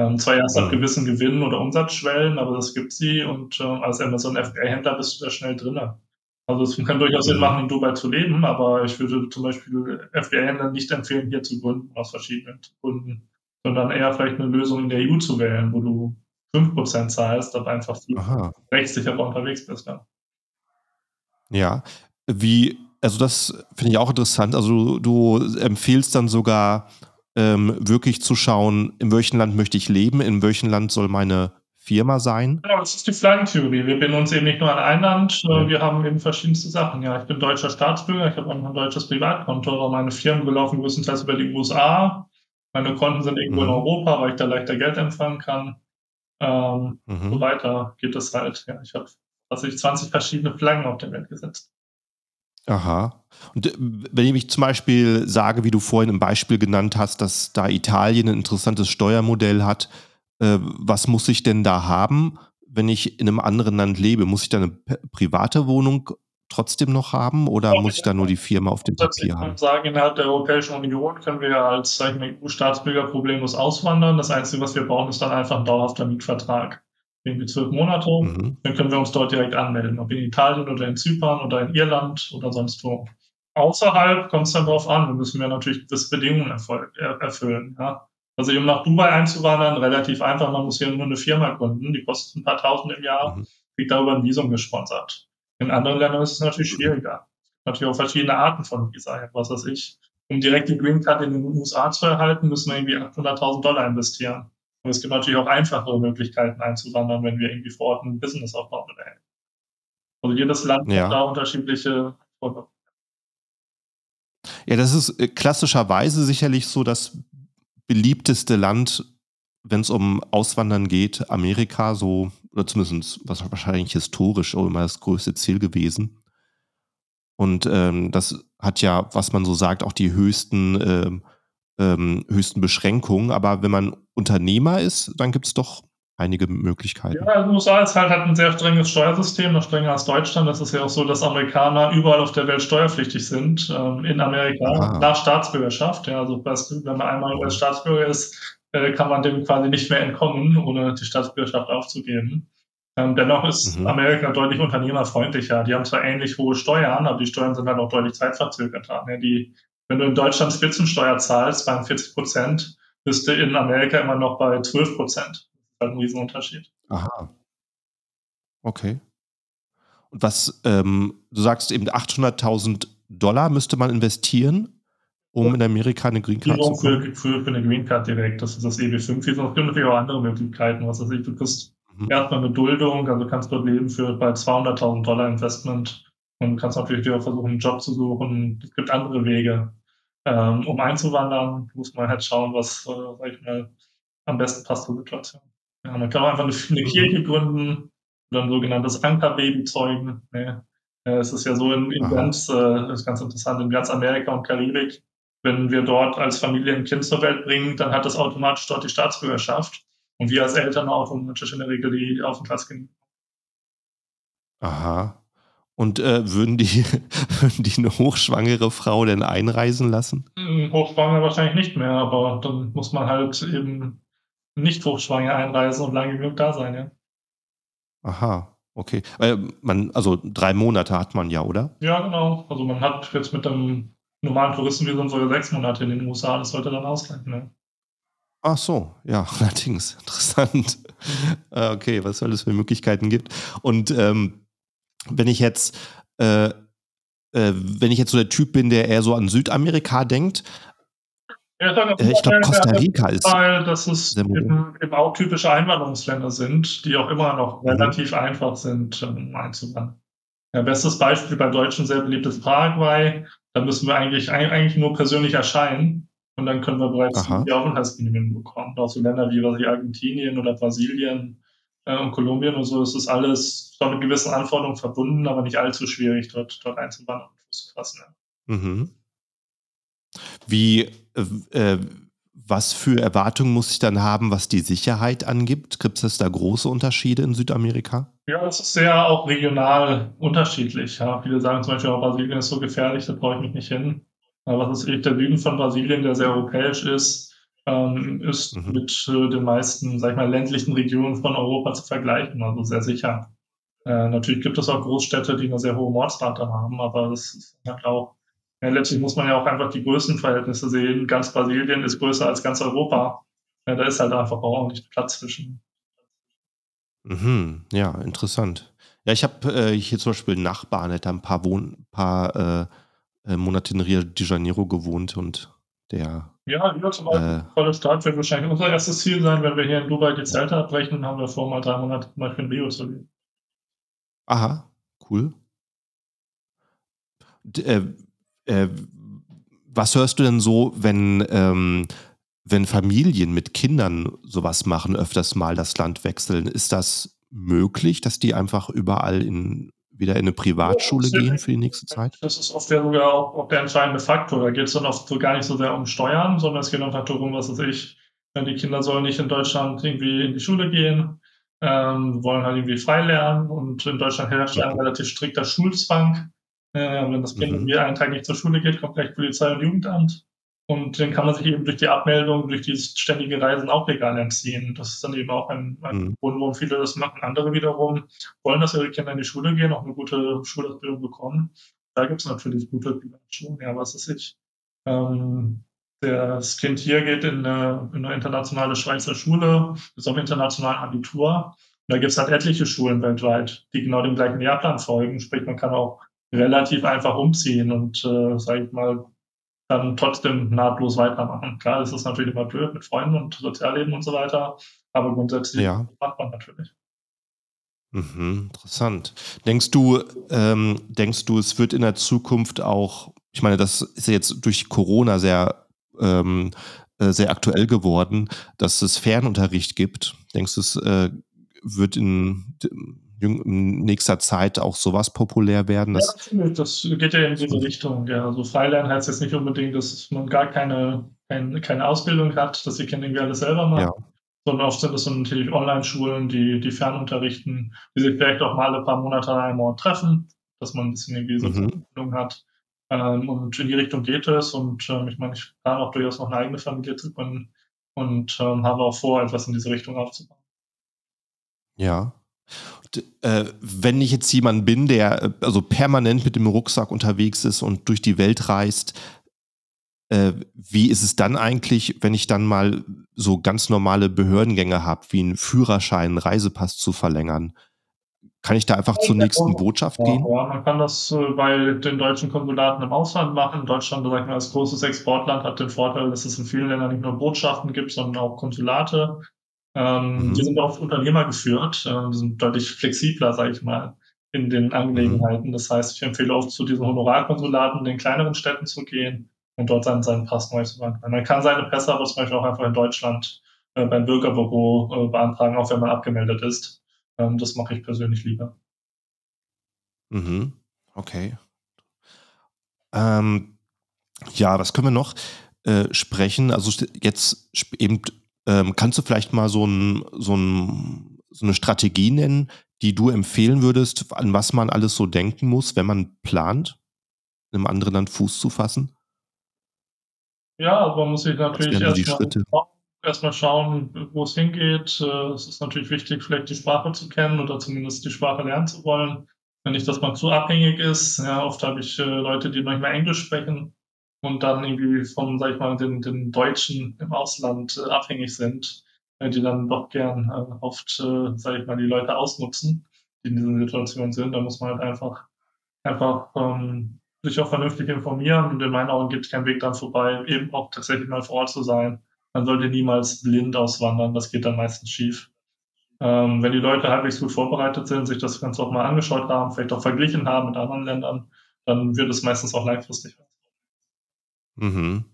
Ähm, zwar erst ab gewissen Gewinnen oder Umsatzschwellen, aber das gibt sie und äh, als Amazon FBA-Händler bist du da schnell drin. Also es kann durchaus Sinn machen, in Dubai zu leben, aber ich würde zum Beispiel FBA-Händlern nicht empfehlen, hier zu gründen, aus verschiedenen Gründen, sondern eher vielleicht eine Lösung in der EU zu wählen, wo du 5% zahlst, aber einfach viel rechtssicherer unterwegs bist. Ja. ja, wie, also das finde ich auch interessant. Also du, du empfiehlst dann sogar ähm, wirklich zu schauen, in welchem Land möchte ich leben, in welchem Land soll meine Firma sein? Genau, das ist die Flaggentheorie. Wir binden uns eben nicht nur an ein Land, ja. wir haben eben verschiedenste Sachen. Ja, ich bin deutscher Staatsbürger, ich habe auch ein deutsches Privatkonto, aber meine Firmen belaufen größtenteils über die USA. Meine Konten sind irgendwo mhm. in Europa, weil ich da leichter Geld empfangen kann. Ähm, mhm. So weiter geht es halt. Ja, ich habe also 20 verschiedene Flaggen auf der Welt gesetzt. Aha. Und äh, wenn ich mich zum Beispiel sage, wie du vorhin im Beispiel genannt hast, dass da Italien ein interessantes Steuermodell hat, äh, was muss ich denn da haben, wenn ich in einem anderen Land lebe? Muss ich da eine private Wohnung trotzdem noch haben oder muss ich da nur die Firma auf dem Papier haben? Ich kann sagen, innerhalb der Europäischen Union können wir als EU-Staatsbürger problemlos auswandern. Das Einzige, was wir brauchen, ist dann einfach ein dauerhafter Mietvertrag irgendwie zwölf Monate. Mhm. Dann können wir uns dort direkt anmelden, ob in Italien oder in Zypern oder in Irland oder sonst wo. Außerhalb kommt es dann darauf an, wir müssen ja natürlich gewisse Bedingungen erfüllen. Ja? Also um nach Dubai einzuwandern, relativ einfach, man muss hier nur eine Firma gründen, die kostet ein paar tausend im Jahr, mhm. kriegt darüber ein Visum gesponsert. In anderen Ländern ist es natürlich schwieriger. Natürlich auch verschiedene Arten von Visa, was weiß ich. Um direkt die Green Card in den USA zu erhalten, müssen wir irgendwie 800.000 Dollar investieren. Und es gibt natürlich auch einfachere Möglichkeiten einzuwandern, wenn wir irgendwie vor Ort ein Business aufbauen wollen. Also jedes Land ja. hat da unterschiedliche Vorgaben. Ja, das ist äh, klassischerweise sicherlich so das beliebteste Land, wenn es um Auswandern geht, Amerika, so, oder zumindest was wahrscheinlich historisch auch immer das größte Ziel gewesen. Und ähm, das hat ja, was man so sagt, auch die höchsten, ähm, ähm, höchsten Beschränkungen. Aber wenn man Unternehmer ist, dann gibt es doch einige Möglichkeiten. Ja, also USA ist halt, hat ein sehr strenges Steuersystem, noch strenger als Deutschland. Das ist ja auch so, dass Amerikaner überall auf der Welt steuerpflichtig sind. Ähm, in Amerika Aha. nach Staatsbürgerschaft. Ja, also wenn man einmal als Staatsbürger ist, äh, kann man dem quasi nicht mehr entkommen, ohne die Staatsbürgerschaft aufzugeben. Ähm, dennoch ist mhm. Amerika deutlich unternehmerfreundlicher. Die haben zwar ähnlich hohe Steuern, aber die Steuern sind halt auch deutlich zeitverzögerter. Ja, die, wenn du in Deutschland Spitzensteuer zahlst, bei 40 Prozent, bist du in Amerika immer noch bei 12 Prozent halt ein Riesenunterschied. Aha. Okay. Und was, ähm, du sagst eben 800.000 Dollar müsste man investieren, um in Amerika eine Green Card zu bekommen? Für, für, für eine Green Card direkt, das ist das EB5. Es gibt natürlich auch andere Möglichkeiten, was weiß ich, du kriegst mhm. erstmal eine Duldung, also kannst dort leben für bei 200.000 Dollar Investment und kannst natürlich auch versuchen, einen Job zu suchen. Es gibt andere Wege. Ähm, um einzuwandern, muss man halt schauen, was, äh, sag ich mal, am besten passt zur Situation. Ja, man kann auch einfach eine, eine Kirche gründen oder ein sogenanntes Ankerbaby zeugen. Ne? Es ist ja so in, in ganz, äh, ist ganz interessant, in ganz Amerika und Karibik, wenn wir dort als Familie ein Kind zur Welt bringen, dann hat das automatisch dort die Staatsbürgerschaft und wir als Eltern automatisch in der Regel die Aufenthaltsgenehmigung. Aha. Und äh, würden, die, (laughs) würden die eine hochschwangere Frau denn einreisen lassen? Hm, hochschwanger wahrscheinlich nicht mehr, aber dann muss man halt eben nicht hochschwanger einreisen und lange genug da sein, ja. Aha, okay. Äh, man, also drei Monate hat man ja, oder? Ja, genau. Also man hat jetzt mit einem normalen Touristenvisum sogar sechs Monate in den USA, das sollte dann ausreichen, ne? Ach so, ja, (laughs) allerdings. Interessant. Äh, okay, was soll es für Möglichkeiten gibt. Und ähm, wenn ich jetzt, äh, äh, wenn ich jetzt so der Typ bin, der eher so an Südamerika denkt, ja, äh, ich glaube, Costa Rica ist. Weil, dass es eben, eben, auch typische Einwanderungsländer sind, die auch immer noch mhm. relativ einfach sind, um einzuwandern. Ja, bestes Beispiel bei Deutschen sehr beliebtes Paraguay. Da müssen wir eigentlich, eigentlich nur persönlich erscheinen und dann können wir bereits Aha. die Aufenthaltsgenehmigung bekommen. Auch so Länder wie Argentinien oder Brasilien äh, und Kolumbien und so, es ist alles zwar mit gewissen Anforderungen verbunden, aber nicht allzu schwierig, dort, dort einzuwandern und Fuß zu fassen. Ja. Mhm. Wie, äh, was für Erwartungen muss ich dann haben, was die Sicherheit angibt? Gibt es da große Unterschiede in Südamerika? Ja, das ist sehr auch regional unterschiedlich. Ja. Viele sagen zum Beispiel, oh, Brasilien ist so gefährlich, da brauche ich mich nicht hin. Aber was ist der Süden von Brasilien, der sehr europäisch ist, ähm, ist mhm. mit äh, den meisten, sag ich mal, ländlichen Regionen von Europa zu vergleichen, also sehr sicher. Äh, natürlich gibt es auch Großstädte, die eine sehr hohe Mordsrate haben, aber das ist halt auch ja, letztlich muss man ja auch einfach die Größenverhältnisse sehen. Ganz Brasilien ist größer als ganz Europa. Ja, da ist halt einfach auch nicht Platz zwischen. Mhm, ja, interessant. Ja, ich habe äh, hier zum Beispiel Nachbarn, der hat ein paar, Wohn paar äh, äh, Monate in Rio de Janeiro gewohnt und der. Ja, hier zum Beispiel, äh, volle Stadt wird wahrscheinlich unser erstes Ziel sein, wenn wir hier in Dubai die Zelte abbrechen, haben wir vor, mal drei Monate zum Beispiel in Rio zu leben. Aha, cool. D äh, äh, was hörst du denn so, wenn, ähm, wenn Familien mit Kindern sowas machen, öfters mal das Land wechseln? Ist das möglich, dass die einfach überall in, wieder in eine Privatschule ja, gehen für die nächste Zeit? Das ist oft ja sogar auch, auch der entscheidende Faktor. Da geht es dann oft so gar nicht so sehr um Steuern, sondern es geht einfach darum, was weiß ich, die Kinder sollen nicht in Deutschland irgendwie in die Schule gehen, ähm, wollen halt irgendwie frei lernen und in Deutschland herrscht ja ein relativ strikter Schulzwang. Äh, wenn das Kind mhm. einen Tag nicht zur Schule geht, kommt gleich Polizei und Jugendamt. Und dann kann man sich eben durch die Abmeldung, durch die ständige Reisen auch legal entziehen. Das ist dann eben auch ein, ein mhm. Grund, warum viele das machen. Andere wiederum wollen, dass ihre Kinder in die Schule gehen, auch eine gute Schulausbildung bekommen. Da gibt es natürlich gute Schulen, ja, was ist ich. Ähm, das Kind hier geht in eine, in eine internationale Schweizer Schule, ist auf internationalen Abitur. Und da gibt es halt etliche Schulen weltweit, die genau dem gleichen Lehrplan folgen. Sprich, man kann auch relativ einfach umziehen und, äh, sage ich mal, dann trotzdem nahtlos weitermachen. Klar, das ist natürlich immer blöd mit Freunden und Sozialleben und so weiter, aber grundsätzlich Ja. macht man natürlich. Mhm, interessant. Denkst du, ähm, denkst du, es wird in der Zukunft auch, ich meine, das ist ja jetzt durch Corona sehr, ähm, äh, sehr aktuell geworden, dass es Fernunterricht gibt. Denkst du, es äh, wird in, in nächster Zeit auch sowas populär werden? Ja, Dass, natürlich, das geht ja in diese Richtung. Ja, also Freilernen heißt jetzt nicht unbedingt, dass man gar keine, kein, keine Ausbildung hat, dass die Kinder irgendwie alles selber machen, ja. sondern oft sind es dann natürlich Online-Schulen, die, die fernunterrichten, die sich vielleicht auch mal alle paar Monate einmal treffen, dass man ein bisschen irgendwie Mhm. Sozialbildung hat. Ähm, und in die Richtung geht es. Und ähm, ich meine, ich plane auch durchaus noch eine eigene Familie zu gründen und ähm, habe auch vor, etwas in diese Richtung aufzubauen. Ja. Und, äh, wenn ich jetzt jemand bin, der äh, also permanent mit dem Rucksack unterwegs ist und durch die Welt reist, äh, wie ist es dann eigentlich, wenn ich dann mal so ganz normale Behördengänge habe, wie einen Führerschein, einen Reisepass zu verlängern? Kann ich da einfach zur nächsten Botschaft Ja, gehen? ja, man kann das äh, bei den deutschen Konsulaten im Ausland machen. Deutschland, sag ich mal, als großes Exportland hat den Vorteil, dass es in vielen Ländern nicht nur Botschaften gibt, sondern auch Konsulate. Ähm, Mhm. Die sind oft Unternehmer geführt, äh, die sind deutlich flexibler, sage ich mal, in den Mhm. Angelegenheiten. Das heißt, ich empfehle oft zu diesen Honorarkonsulaten in den kleineren Städten zu gehen und dort dann seinen Pass neu zu beantragen. Man kann seine Pässe aber zum Beispiel auch einfach in Deutschland äh, beim Bürgerbüro äh, beantragen, auch wenn man abgemeldet ist. Ähm, das mache ich persönlich lieber. Mhm. Okay. Ähm, ja, was können wir noch äh, sprechen? Also jetzt eben, ähm, kannst du vielleicht mal so, ein, so, ein, so eine Strategie nennen, die du empfehlen würdest, an was man alles so denken muss, wenn man plant, in einem anderen Land Fuß zu fassen? Ja, also man muss sich natürlich erstmal erstmal schauen, wo es hingeht. Äh, Es ist natürlich wichtig, vielleicht die Sprache zu kennen oder zumindest die Sprache lernen zu wollen. Wenn nicht, dass man zu abhängig ist. Ja, oft habe ich äh, Leute, die mehr Englisch sprechen und dann irgendwie von, sag ich mal, den, den Deutschen im Ausland äh, abhängig sind, äh, die dann doch gern äh, oft, äh, sag ich mal, die Leute ausnutzen, die in dieser Situation sind. Da muss man halt einfach einfach ähm, sich auch vernünftig informieren und in meinen Augen gibt es keinen Weg dran vorbei, eben auch tatsächlich mal vor Ort zu sein. Man sollte niemals blind auswandern, das geht dann meistens schief. Ähm, wenn die Leute halbwegs gut vorbereitet sind, sich das Ganze auch mal angeschaut haben, vielleicht auch verglichen haben mit anderen Ländern, dann wird es meistens auch langfristig. Mhm.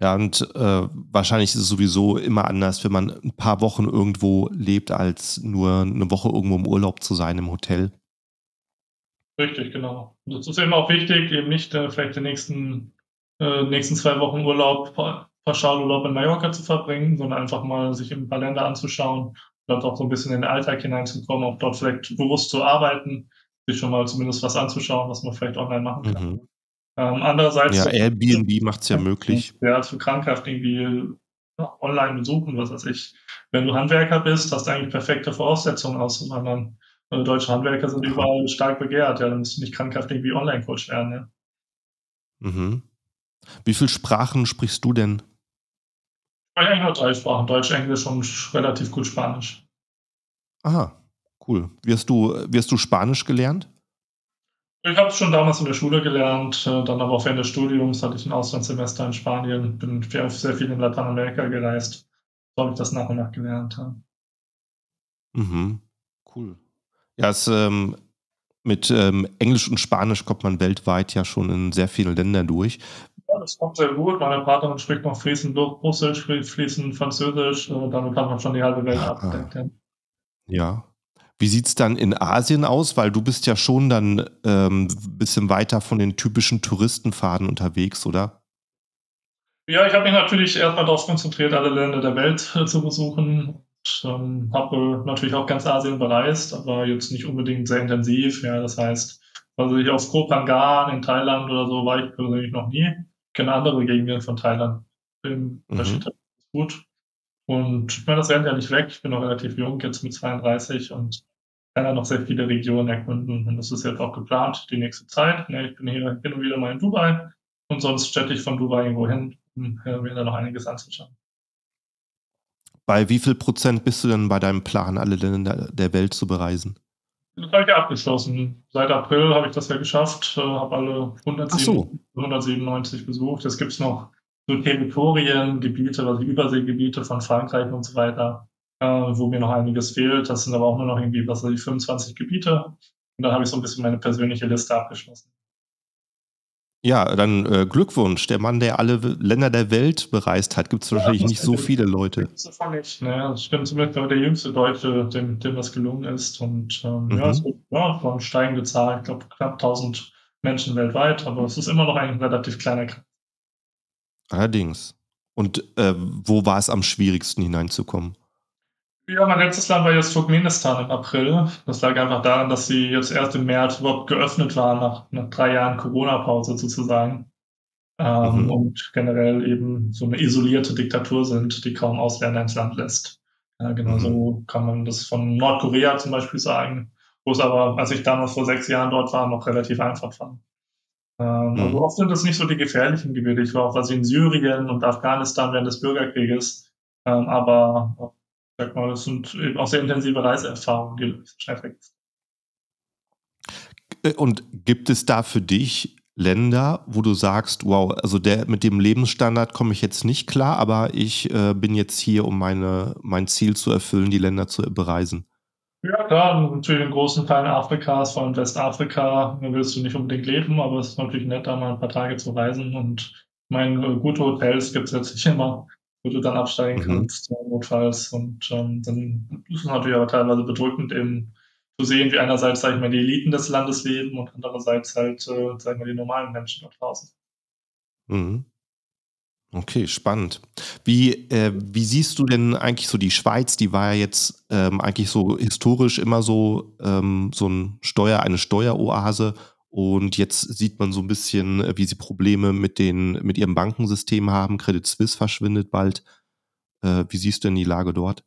Ja, und äh, wahrscheinlich ist es sowieso immer anders, wenn man ein paar Wochen irgendwo lebt, als nur eine Woche irgendwo im Urlaub zu sein im Hotel. Richtig, genau. Und Das ist eben auch wichtig, eben nicht äh, vielleicht die nächsten, äh, nächsten zwei Wochen Urlaub, Pa- Pauschalurlaub in Mallorca zu verbringen, sondern einfach mal sich ein paar Länder anzuschauen, dort auch so ein bisschen in den Alltag hineinzukommen, auch dort vielleicht bewusst zu arbeiten, sich schon mal zumindest was anzuschauen, was man vielleicht online machen kann. Mhm. Ähm, andererseits Ja, Airbnb macht es ja möglich. ja, für krankhaft irgendwie online besuchen, was weiß ich. Wenn du Handwerker bist, hast du eigentlich perfekte Voraussetzungen auszuwandern. Äh, Deutsche Handwerker sind Aha. überall stark begehrt, ja, dann musst du nicht krankhaft irgendwie Online-Coach werden, ja. Mhm. Wie viele Sprachen sprichst du denn? Ich spreche eigentlich nur drei Sprachen, Deutsch, Englisch und relativ gut Spanisch. Aha, cool. Wie hast du, wie hast du Spanisch gelernt? Ich habe es schon damals in der Schule gelernt, äh, dann aber auch während des Studiums hatte ich ein Auslandssemester in Spanien, bin sehr sehr viel in Lateinamerika gereist. So habe ich das nach und nach gelernt. Mhm. Cool. Ja, es, ähm, mit ähm, Englisch und Spanisch kommt man weltweit ja schon in sehr viele Länder durch. Ja, das kommt sehr gut. Meine Partnerin spricht noch fließend Russisch, spricht fließend Französisch. Damit hat man schon die halbe Welt Ah. abgedeckt. Ja. Wie sieht es dann in Asien aus? Weil du bist ja schon dann ähm, ein bisschen weiter von den typischen Touristenfaden unterwegs, oder? Ja, ich habe mich natürlich erstmal darauf konzentriert, alle Länder der Welt äh, zu besuchen. Und, ähm, habe natürlich auch ganz Asien bereist, aber jetzt nicht unbedingt sehr intensiv. Ja, das heißt, also ich auf Koh Phangan in Thailand oder so war ich persönlich noch nie. Ich kenne andere Gegenden von Thailand. Mhm. Gut. Und ich meine, das rennt ja nicht weg. Ich bin noch relativ jung, jetzt mit 32 und kann ja noch sehr viele Regionen erkunden. Und das ist jetzt auch geplant, die nächste Zeit. Ja, ich bin hier hin und wieder mal in Dubai und sonst ich von Dubai irgendwo hin. hm, mir da noch einiges anzuschauen. Bei wie viel Prozent bist du denn bei deinem Plan, alle Länder der Welt zu bereisen? Das habe ich ja abgeschlossen. Seit April habe ich das ja geschafft, äh, habe alle 107, so. 197 besucht. Jetzt gibt es noch so Territorien, Gebiete, also Überseegebiete von Frankreich und so weiter, äh, wo mir noch einiges fehlt. Das sind aber auch nur noch irgendwie, was weiß ich, 25 Gebiete. Und dann habe ich so ein bisschen meine persönliche Liste abgeschlossen. Ja, dann äh, Glückwunsch. Der Mann, der alle Länder der Welt bereist hat, gibt es wahrscheinlich nicht so viele Leute. Nicht. Ne? Das stimmt zumindest der jüngste Deutsche, dem, dem das gelungen ist. Und ähm, Mhm. ja, es wird ja, war eine steigende Zahl. Ich glaube, knapp 1000 Menschen weltweit. Aber es ist immer noch ein relativ kleiner Kreis. Allerdings. Und äh, wo war es am schwierigsten hineinzukommen? Ja, mein letztes Land war jetzt Turkmenistan im April. Das lag einfach daran, dass sie jetzt erst im März überhaupt geöffnet waren, nach, nach drei Jahren Corona-Pause sozusagen. Ähm, Mhm. Und generell eben so eine isolierte Diktatur sind, die kaum Ausländer ins Land lässt. Ja, genau Mhm. so kann man das von Nordkorea zum Beispiel sagen, wo es aber, als ich damals vor sechs Jahren dort war, noch relativ einfach war. Ähm, Mhm. Also oft sind das nicht so die gefährlichen Gebiete. Ich war auch was in Syrien und Afghanistan während des Bürgerkrieges. Ähm, aber sag mal, das sind eben auch sehr intensive Reiseerfahrungen, die schnell vergisst. Äh, Und gibt es da für dich Länder, wo du sagst, wow, also der mit dem Lebensstandard komme ich jetzt nicht klar, aber ich äh, bin jetzt hier, um meine, mein Ziel zu erfüllen, die Länder zu bereisen? Ja, klar, natürlich in großen Teilen Afrikas, vor allem Westafrika, da willst du nicht unbedingt leben, aber es ist natürlich nett, da mal ein paar Tage zu reisen. Und meine, gute Hotels gibt es letztlich immer, wo du dann absteigen Mhm. kannst, notfalls. Und ähm, dann ist es natürlich aber teilweise bedrückend, eben zu sehen, wie einerseits, sag ich mal, die Eliten des Landes leben und andererseits halt, äh, sag ich mal, die normalen Menschen dort draußen. Mhm. Okay, spannend. Wie, äh, wie siehst du denn eigentlich so die Schweiz? Die war ja jetzt ähm, eigentlich so historisch immer so, ähm, so ein Steuer, eine Steueroase. Und jetzt sieht man so ein bisschen, äh, wie sie Probleme mit, den, mit ihrem Bankensystem haben. Credit Suisse verschwindet bald. Äh, wie siehst du denn die Lage dort?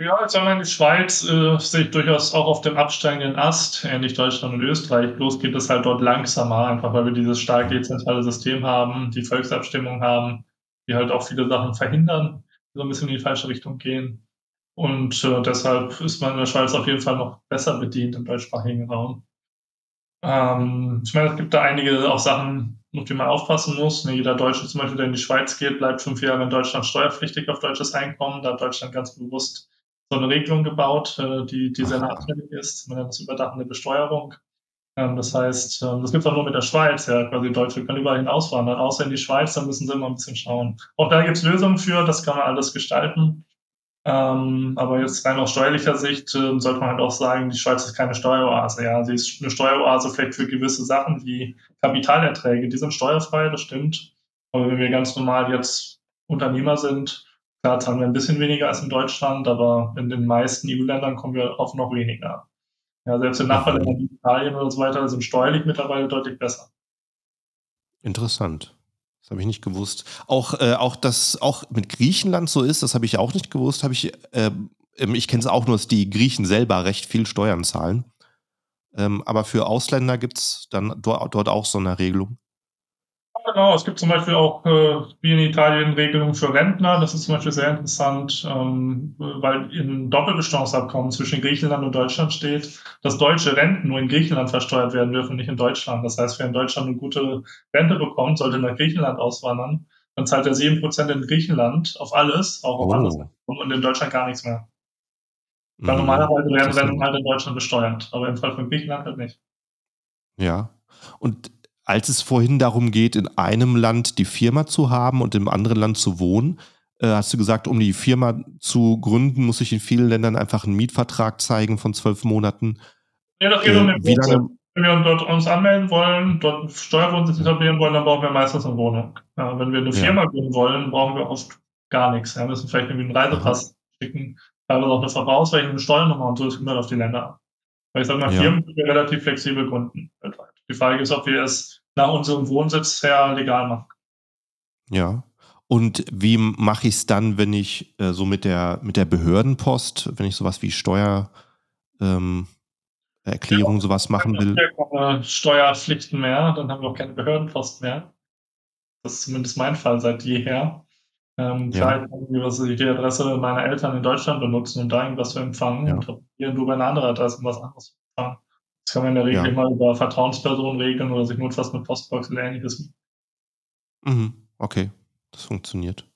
Ja, jetzt sagen wir, die Schweiz äh, ich durchaus auch auf dem absteigenden Ast, ähnlich Deutschland und Österreich. Bloß geht es halt dort langsamer, einfach weil wir dieses stark dezentrale System haben, die Volksabstimmung haben, die halt auch viele Sachen verhindern, die so ein bisschen in die falsche Richtung gehen. Und äh, deshalb ist man in der Schweiz auf jeden Fall noch besser bedient im deutschsprachigen Raum. Ähm, ich meine, es gibt da einige auch Sachen, auf die man aufpassen muss. Ne, jeder Deutsche zum Beispiel, der in die Schweiz geht, bleibt fünf Jahre in Deutschland steuerpflichtig auf deutsches Einkommen. Da hat Deutschland ganz bewusst so eine Regelung gebaut, äh, die, die sehr nachteilig ist. Man nennt das überdachende Besteuerung. Ähm, das heißt, ähm, das gibt es auch nur mit der Schweiz. Ja, quasi Deutsche können überall hinauswandern, außer in die Schweiz, da müssen sie immer ein bisschen schauen. Auch da gibt es Lösungen für, das kann man alles gestalten. Ähm, aber jetzt rein aus steuerlicher Sicht äh, sollte man halt auch sagen, die Schweiz ist keine Steueroase. Ja, sie ist eine Steueroase vielleicht für gewisse Sachen wie Kapitalerträge, die sind steuerfrei, das stimmt. Aber wenn wir ganz normal jetzt Unternehmer sind, klar zahlen wir ein bisschen weniger als in Deutschland, aber in den meisten EU-Ländern kommen wir auf noch weniger. Ja, selbst in Nachbarländern wie Italien oder so weiter sind steuerlich mittlerweile deutlich besser. Interessant. Das habe ich nicht gewusst. Auch, äh, auch dass auch mit Griechenland so ist, das habe ich auch nicht gewusst. Habe ich, ähm, ich kenne es auch nur, dass die Griechen selber recht viel Steuern zahlen. Ähm, aber für Ausländer gibt es dann dort, dort auch so eine Regelung. Genau, es gibt zum Beispiel auch äh, wie in Italien Regelungen für Rentner. Das ist zum Beispiel sehr interessant, ähm, weil im Doppelbesteuerungsabkommen zwischen Griechenland und Deutschland steht, dass deutsche Renten nur in Griechenland versteuert werden dürfen, nicht in Deutschland. Das heißt, wer in Deutschland eine gute Rente bekommt, sollte nach Griechenland auswandern. Dann zahlt er 7% in Griechenland auf alles, auch auf Oh. alles und in Deutschland gar nichts mehr. Weil Mhm, normalerweise werden. Renten halt in Deutschland besteuert, aber im Fall von Griechenland halt nicht. Ja. Und als es vorhin darum geht, in einem Land die Firma zu haben und im anderen Land zu wohnen, äh, hast du gesagt, um die Firma zu gründen, muss ich in vielen Ländern einfach einen Mietvertrag zeigen von zwölf Monaten. Ja, das geht Äh, um den wie lange- Wenn wir dort uns anmelden wollen, dort einen Steuerwohnsitz etablieren wollen, dann brauchen wir meistens eine Wohnung. Ja, wenn wir eine Ja. Firma gründen wollen, brauchen wir oft gar nichts. Ja, wir müssen vielleicht irgendwie einen Reisepass schicken, teilweise auch eine Verbrauchsrechnung, eine Steuernummer und so, das kommt halt auf die Länder an. Weil ich sage mal, Ja. Firmen können wir relativ flexibel gründen weltweit. Die Frage ist, ob wir es nach unserem Wohnsitz her legal machen. Ja. Und wie mache ich es dann, wenn ich äh, so mit der, mit der Behördenpost, wenn ich sowas wie Steuer, ähm, Erklärung, sowas machen will? Keine Steuerpflichten mehr, dann haben wir auch keine Behördenpost mehr. Das ist zumindest mein Fall seit jeher. Ähm, Ja. was ich die Adresse meiner Eltern in Deutschland benutzen, um da irgendwas zu empfangen Ja. und hier nur bei einer anderen Adresse was anderes zu empfangen. Das kann man in der Regel Ja. immer über Vertrauenspersonen regeln oder sich notfalls mit Postbox oder Ähnliches. Mhm. Okay, das funktioniert.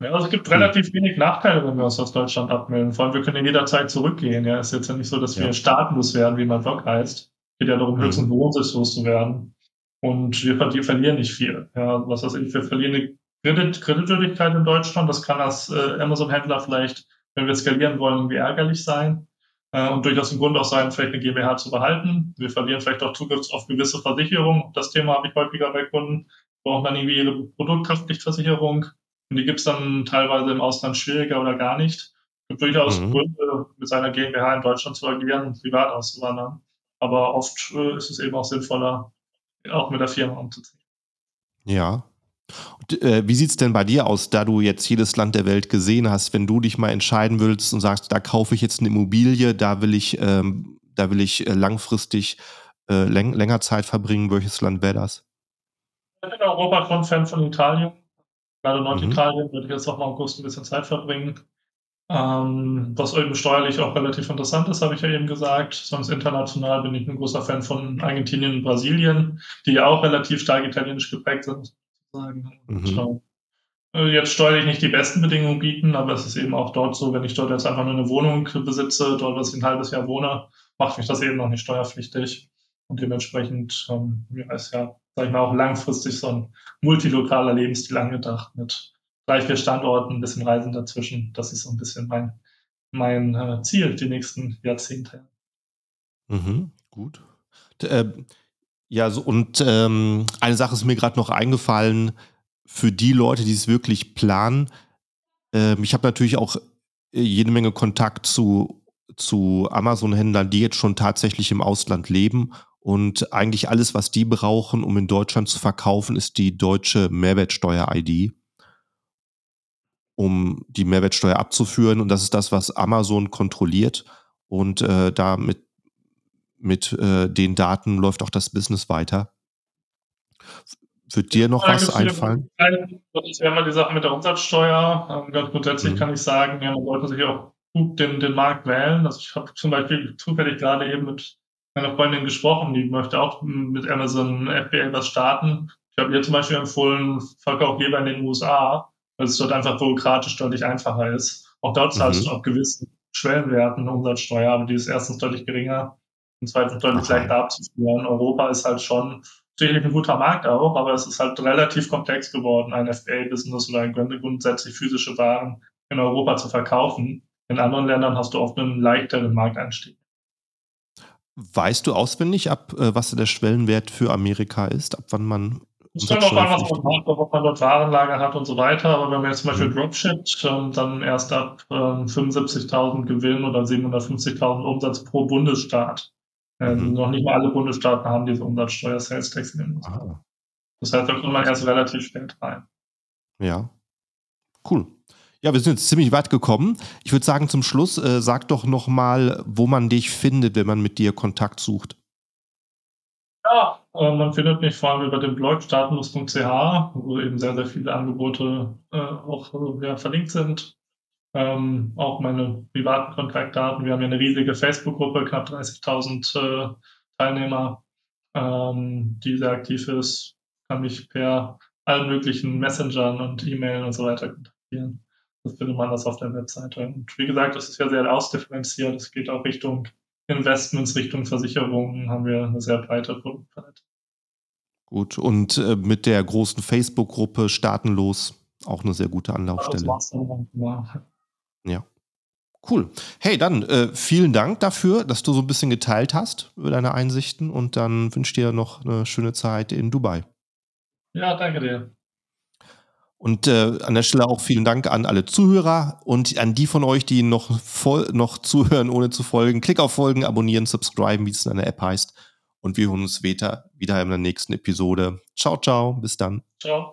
Ja, also es gibt relativ wenig Nachteile, wenn wir uns aus Deutschland abmelden. Vor allem, wir können ja jederzeit zurückgehen. Ja, ist jetzt ja nicht so, dass Ja. wir staatenlos werden, wie mein Blog heißt. Geht ja darum, Mhm. höchstens wohnsichtslos zu werden. Und wir verlieren nicht viel. Ja, was weiß ich, wir verlieren eine Kredit Kreditwürdigkeit in Deutschland. Das kann als äh, Amazon-Händler vielleicht, wenn wir skalieren wollen, irgendwie ärgerlich sein. Äh, und durchaus ein Grund auch sein, vielleicht eine GmbH zu behalten. Wir verlieren vielleicht auch Zugriff auf gewisse Versicherungen. Das Thema habe ich häufiger bei Kunden. Brauchen dann irgendwie ihre Produkthaftpflichtversicherung. Und die gibt es dann teilweise im Ausland schwieriger oder gar nicht. Es gibt durchaus Mhm. Gründe, mit seiner GmbH in Deutschland zu agieren und privat auszuwandern. Aber oft äh, ist es eben auch sinnvoller, auch mit der Firma umzuziehen. Ja. Und, äh, wie sieht es denn bei dir aus, da du jetzt jedes Land der Welt gesehen hast, wenn du dich mal entscheiden willst und sagst, da kaufe ich jetzt eine Immobilie, da will ich, ähm, da will ich äh, langfristig äh, läng länger Zeit verbringen, welches Land wäre das? Ich bin in Europa schon Fan von Italien. Gerade Mhm. Norditalien würde ich jetzt auch im August ein bisschen Zeit verbringen. Ähm, was eben steuerlich auch relativ interessant ist, habe ich ja eben gesagt. Sonst international bin ich ein großer Fan von Argentinien und Brasilien, die ja auch relativ stark italienisch geprägt sind, sozusagen. Mhm. äh, jetzt steuerlich nicht die besten Bedingungen bieten, aber es ist eben auch dort so, wenn ich dort jetzt einfach nur eine Wohnung besitze, dort was ich ein halbes Jahr wohne, macht mich das eben noch nicht steuerpflichtig. Und dementsprechend ähm, ist ja, sag ich mal, auch langfristig so ein multilokaler Lebensstil angedacht mit drei, vier Standorten, ein bisschen Reisen dazwischen. Das ist so ein bisschen mein, mein äh, Ziel die nächsten Jahrzehnte. Mhm. Gut. D äh, ja, so und ähm, eine Sache ist mir gerade noch eingefallen, für die Leute, die es wirklich planen. Ähm, ich habe natürlich auch äh, jede Menge Kontakt zu, zu Amazon-Händlern, die jetzt schon tatsächlich im Ausland leben. Und eigentlich alles, was die brauchen, um in Deutschland zu verkaufen, ist die deutsche Mehrwertsteuer-ID, um die Mehrwertsteuer abzuführen. Und das ist das, was Amazon kontrolliert. Und äh, da mit, äh, den Daten läuft auch das Business weiter. Wird dir noch Da was einfallen? Das ja immer die Sache mit der Umsatzsteuer. Ähm, ganz grundsätzlich Mhm. kann ich sagen, ja, man sollte sich auch gut den, den Markt wählen. Also ich habe zum Beispiel zufällig gerade eben mit meiner Freundin gesprochen, die möchte auch mit Amazon FBA was starten. Ich habe ihr zum Beispiel empfohlen, verkauf lieber in den USA, weil es dort einfach bürokratisch deutlich einfacher ist. Auch dort zahlst Mhm. du auf gewissen Schwellenwerten Umsatzsteuer, aber die ist erstens deutlich geringer und zweitens deutlich leichter abzuführen. Europa ist halt schon sicherlich ein guter Markt auch, aber es ist halt relativ komplex geworden, ein FBA-Business oder ein grund- grundsätzlich physische Waren in Europa zu verkaufen. In anderen Ländern hast du oft einen leichteren Markteinstieg. Weißt du auswendig ab, äh, was der Schwellenwert für Amerika ist, ab wann man Es kommt auch an, was man macht, ob man dort Warenlager hat und so weiter. Aber wenn man jetzt zum Beispiel Mhm. Dropshippt, ähm, dann erst ab ähm, 75.000 Gewinn oder 750.000 Umsatz pro Bundesstaat. Äh, Mhm. Noch nicht mal alle Bundesstaaten haben diese Umsatzsteuer, Sales Tax in den USA. Ah, Das heißt, da kommt man erst relativ spät rein. ja. Cool. Ja, wir sind jetzt ziemlich weit gekommen. Ich würde sagen, zum Schluss, äh, sag doch noch mal, wo man dich findet, wenn man mit dir Kontakt sucht. Ja, äh, man findet mich vor allem über den Blog startenlos.ch, wo eben sehr, sehr viele Angebote äh, auch äh, ja, verlinkt sind. Ähm, auch meine privaten Kontaktdaten. Wir haben ja eine riesige Facebook-Gruppe, knapp 30.000 äh, Teilnehmer, ähm, die sehr aktiv ist. Kann mich per allen möglichen Messengern und E-Mail und so weiter kontaktieren. Das findet man das auf der Webseite. Und wie gesagt, das ist ja sehr ausdifferenziert. Es geht auch Richtung Investments, Richtung Versicherungen, haben wir eine sehr breite Produktpalette. Gut. Und äh, mit der großen Facebook-Gruppe Staatenlos auch eine sehr gute Das Anlaufstelle. war's dann auch mal. Ja. Cool. Hey, dann äh, vielen Dank dafür, dass du so ein bisschen geteilt hast über deine Einsichten und dann wünsche ich dir noch eine schöne Zeit in Dubai. Ja, danke dir. Und äh, an der Stelle auch vielen Dank an alle Zuhörer und an die von euch, die noch voll noch zuhören, ohne zu folgen. Klick auf Folgen, abonnieren, subscriben, wie es in der App heißt. Und wir hören uns wieder, wieder in der nächsten Episode. Ciao, ciao, bis dann. Ciao.